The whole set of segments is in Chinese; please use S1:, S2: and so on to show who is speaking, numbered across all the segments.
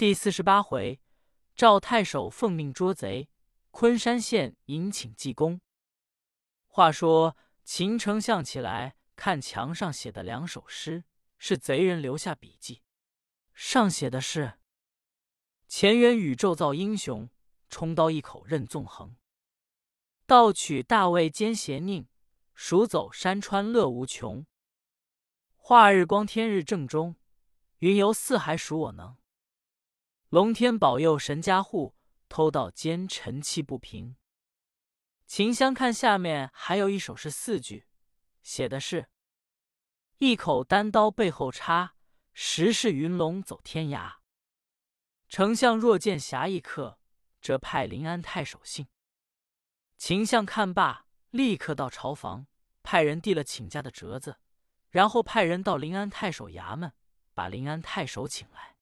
S1: 第四十八回，赵太守奉命捉贼，昆山县迎请济公。话说秦丞相起来看墙上写的两首诗，是贼人留下笔记。上写的是：“乾元宇宙造英雄，冲刀一口任纵横。盗取大魏奸邪佞，蜀走山川乐无穷。化日光天日正中，云游四海属我能。”龙天保佑神家户，偷盗奸臣气不平。秦香看下面还有一首是四句，写的是：一口单刀背后插，十世云龙走天涯。丞相若见侠义客，则派临安太守信。秦相看罢，立刻到朝房，派人递了请假的折子，然后派人到临安太守衙门，把临安太守请来。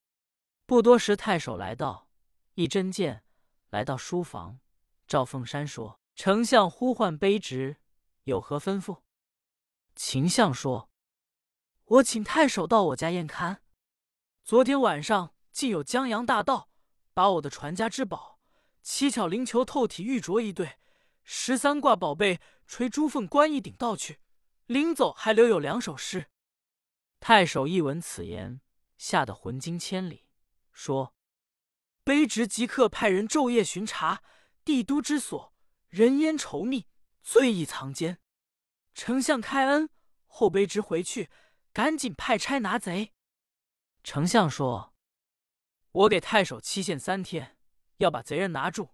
S1: 不多时，太守来到，一针见来到书房。赵凤山说：“丞相呼唤卑职，有何吩咐？”秦相说：“我请太守到我家验勘。昨天晚上竟有江洋大盗，把我的传家之宝七巧灵球透体玉镯一对，十三卦宝贝垂珠凤冠一顶盗去，临走还留有两首诗。”太守一闻此言，吓得魂惊千里。说：“卑职即刻派人昼夜巡查帝都之所，人烟稠密，最易藏奸。丞相开恩后，卑职回去，赶紧派差拿贼。”丞相说：“我给太守期限三天，要把贼人拿住，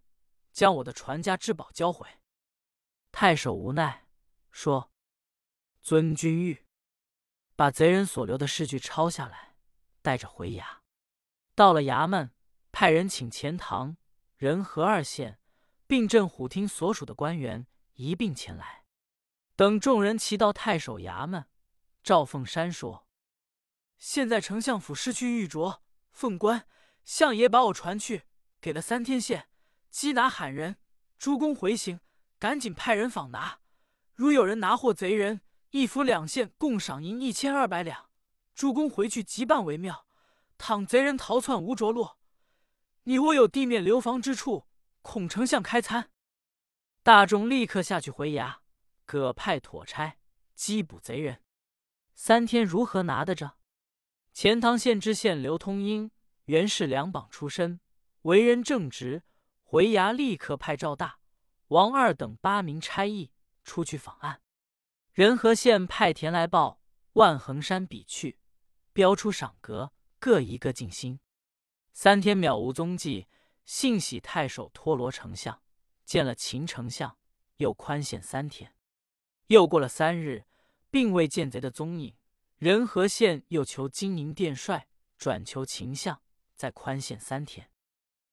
S1: 将我的传家之宝交回。”太守无奈说：“遵君谕。”把贼人所留的诗句抄下来，带着回衙。到了衙门，派人请钱塘、仁和二县，并镇虎厅所属的官员一并前来。等众人齐到太守衙门，赵凤山说：“现在丞相府失去玉镯、凤冠，相爷把我传去，给了三天限，缉拿喊人。诸公回行，赶紧派人访拿。如有人拿获贼人，一府两县共赏银一千二百两。诸公回去即办为妙。”倘贼人逃窜无着落，你我有地面留防之处，恐丞相开餐。大众立刻下去回衙，各派妥差缉捕贼人。三天如何拿得着？钱塘县知县刘通英原是两榜出身，为人正直。回衙立刻派赵大、王二等八名差役出去访案。仁和县派田来报，万恒山比去，标出赏格。各一个尽心，三天渺无踪迹。幸喜太守托罗丞相见了秦丞相，又宽限三天。又过了三日，并未见贼的踪影。仁和县又求金银殿帅，转求秦相，再宽限三天。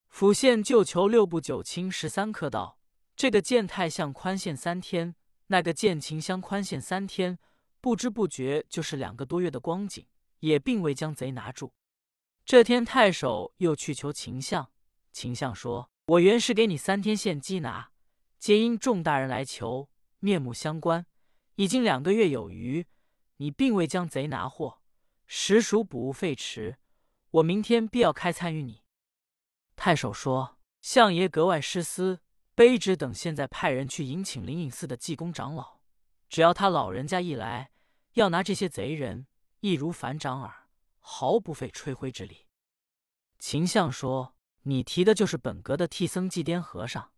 S1: 府县就求六部九卿十三客道：这个见太相宽限三天，那个见秦相宽限三天，不知不觉就是两个多月的光景，也并未将贼拿住。这天，太守又去求秦相，秦相说：“我原是给你三天限缉拿，皆因众大人来求，面目相关，已经两个月有余，你并未将贼拿获，实属补物废迟。我明天必要开参与你。”太守说：“相爷格外失思，卑职等现在派人去迎请灵隐寺的济公长老，只要他老人家一来，要拿这些贼人，易如反掌耳。”毫不费吹灰之力。秦相说：“你提的就是本阁的替僧祭颠和尚，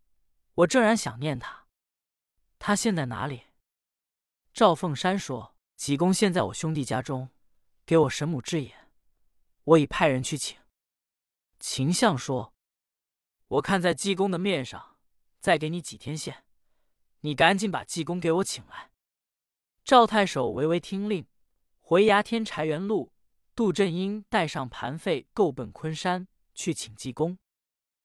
S1: 我正然想念他。他现在哪里？”赵凤山说：“济公现在我兄弟家中，给我神母治眼，我已派人去请。”秦相说：“我看在济公的面上，再给你几天限，你赶紧把济公给我请来。”赵太守微微听令，回衙天柴园路。杜振英带上盘费，够奔昆山去请济公。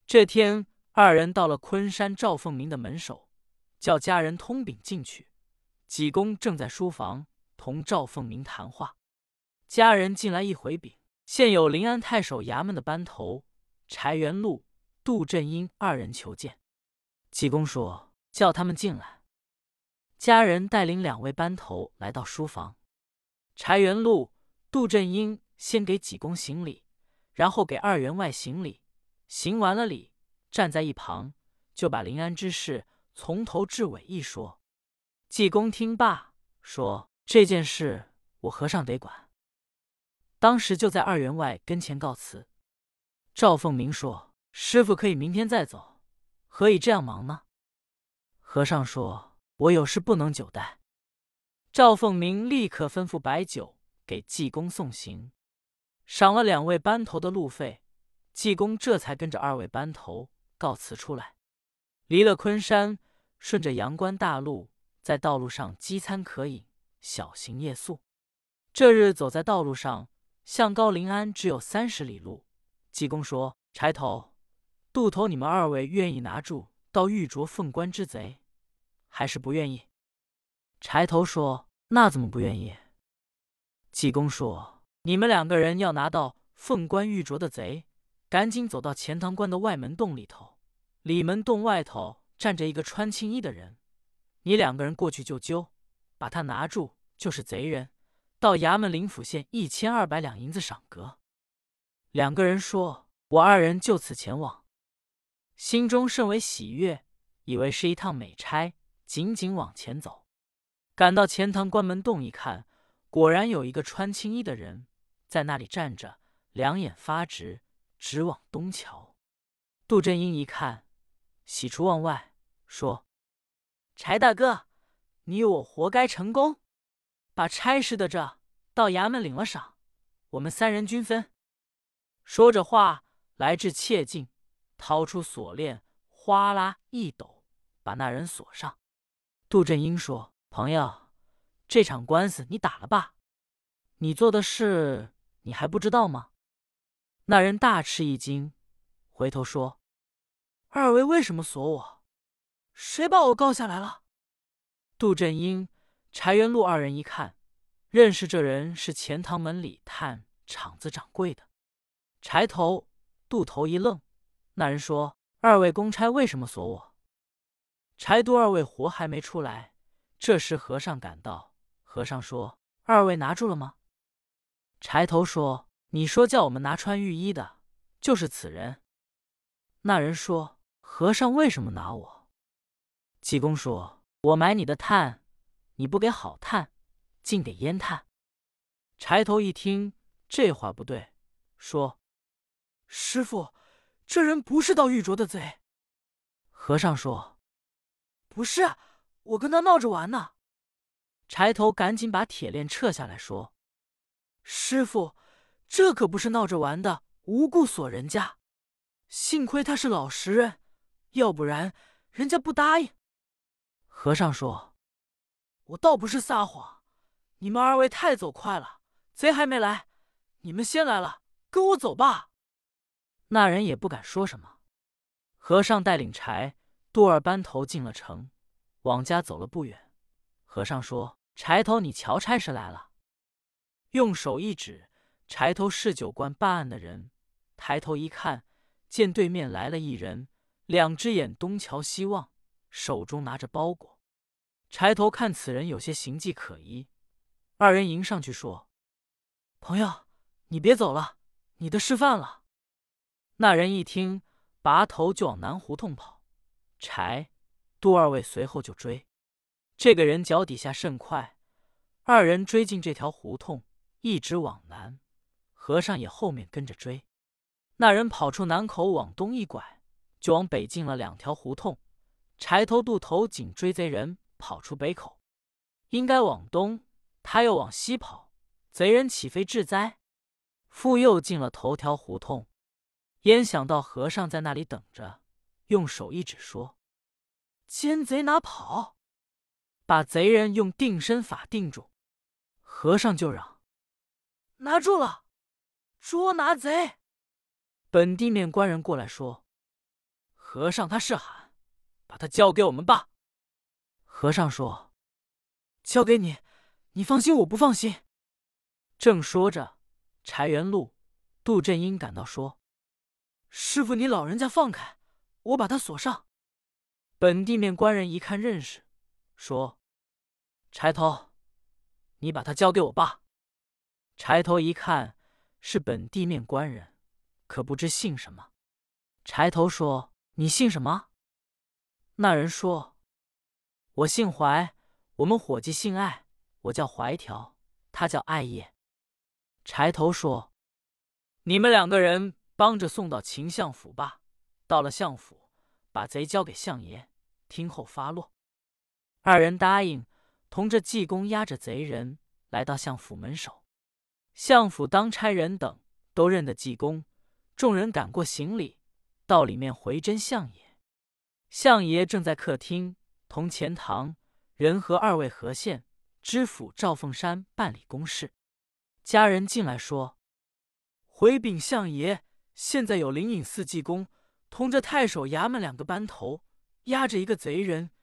S1: 这天，二人到了昆山赵凤鸣的门首，叫家人通禀进去。济公正在书房同赵凤鸣谈话。家人进来一回禀，现有临安太守衙门的班头柴元禄、杜振英二人求见。济公说：“叫他们进来。”家人带领两位班头来到书房。柴元禄。杜振英先给济公行礼，然后给二员外行礼。行完了礼，站在一旁，就把临安之事从头至尾一说。济公听罢，说：“这件事我和尚得管。”当时就在二员外跟前告辞。赵凤鸣说：“师傅可以明天再走，何以这样忙呢？”和尚说：“我有事不能久待。”赵凤鸣立刻吩咐摆酒给济公送行，赏了两位班头的路费。济公这才跟着二位班头告辞出来，离了昆山，顺着阳关大路，在道路上饥餐渴饮，小行夜宿。这日走在道路上，向高临安只有三十里路。济公说：“柴头、杜头，你们二位愿意拿住到玉镯凤冠之贼，还是不愿意？”柴头说：“那怎么不愿意？”济公说：“你们两个人要拿到凤冠玉镯的贼。”赶紧走到钱塘关的外门洞里头，里门洞外头站着一个穿青衣的人，你两个人过去就揪，把他拿住就是贼人。到衙门灵府县一千二百两银子赏格。两个人说：“我二人就此前往。”心中甚为喜悦，以为是一趟美差，紧紧往前走。赶到钱塘关门洞一看，果然有一个穿青衣的人在那里站着，两眼发直。直往东瞧，杜振英一看，喜出望外，说：“柴大哥，你我活该成功，把差事的这到衙门领了赏，我们三人均分。”说着话，来至切近，掏出锁链，哗啦一抖，把那人锁上。杜振英说：“朋友，这场官司你打了吧？你做的事，你还不知道吗？”那人大吃一惊，回头说：“二位为什么锁我？谁把我告下来了？”杜振英、柴元禄二人一看，认识这人是钱塘门里探厂子掌柜的。柴头、杜头一愣，那人说：“二位公差为什么锁我？”柴杜二位活还没出来，这时和尚赶到，和尚说：“二位拿住了吗？”柴头说。你说叫我们拿穿玉衣的，就是此人。那人说：“和尚为什么拿我？”济公说：“我买你的炭，你不给好炭，竟给烟炭。”柴头一听这话不对，说：“师傅，这人不是盗玉镯的贼。”和尚说：“不是，我跟他闹着玩呢。”柴头赶紧把铁链撤下来说：“师傅。”这可不是闹着玩的，无故锁人家。幸亏他是老实人，要不然人家不答应。和尚说：“我倒不是撒谎，你们二位太走快了，贼还没来，你们先来了，跟我走吧。”那人也不敢说什么。和尚带领柴杜二班头进了城，往家走了不远。和尚说：“柴头，你瞧差事来了。”用手一指。柴头是酒官办案的人，抬头一看，见对面来了一人，两只眼东瞧西望，手中拿着包裹。柴头看此人有些形迹可疑，二人迎上去说：“朋友，你别走了，你的事犯了。”那人一听，拔头就往南胡同跑，柴、杜二位随后就追。这个人脚底下甚快，二人追进这条胡同，一直往南。和尚也后面跟着追，那人跑出南口，往东一拐，就往北进了两条胡同。柴头、渡头紧追贼人，跑出北口，应该往东，他又往西跑，贼人岂非致灾？复又进了头条胡同，焉想到和尚在那里等着，用手一指说：“奸贼哪跑！”把贼人用定身法定住，和尚就嚷：“拿住了！”捉拿贼！本地面官人过来说：“和尚他是喊，把他交给我们吧。”和尚说：“交给你，你放心，我不放心。”正说着，柴元禄、杜振英赶到说：“师傅，你老人家放开，我把他锁上。”本地面官人一看认识，说：“柴头，你把他交给我吧。”柴头一看。是本地面官人，可不知姓什么。柴头说：“你姓什么？”那人说：“我姓怀，我们伙计姓艾，我叫怀条，他叫艾叶。”柴头说：“你们两个人帮着送到秦相府吧。到了相府，把贼交给相爷，听候发落。”二人答应，同着济公押着贼人来到相府门首。相府当差人等都认得济公，众人赶过行礼，到里面回真相爷。相爷正在客厅同钱塘仁和二位和县知府赵凤山办理公事。家人进来说：“回禀相爷，现在有灵隐寺济公同着太守衙门两个班头，押着一个贼人，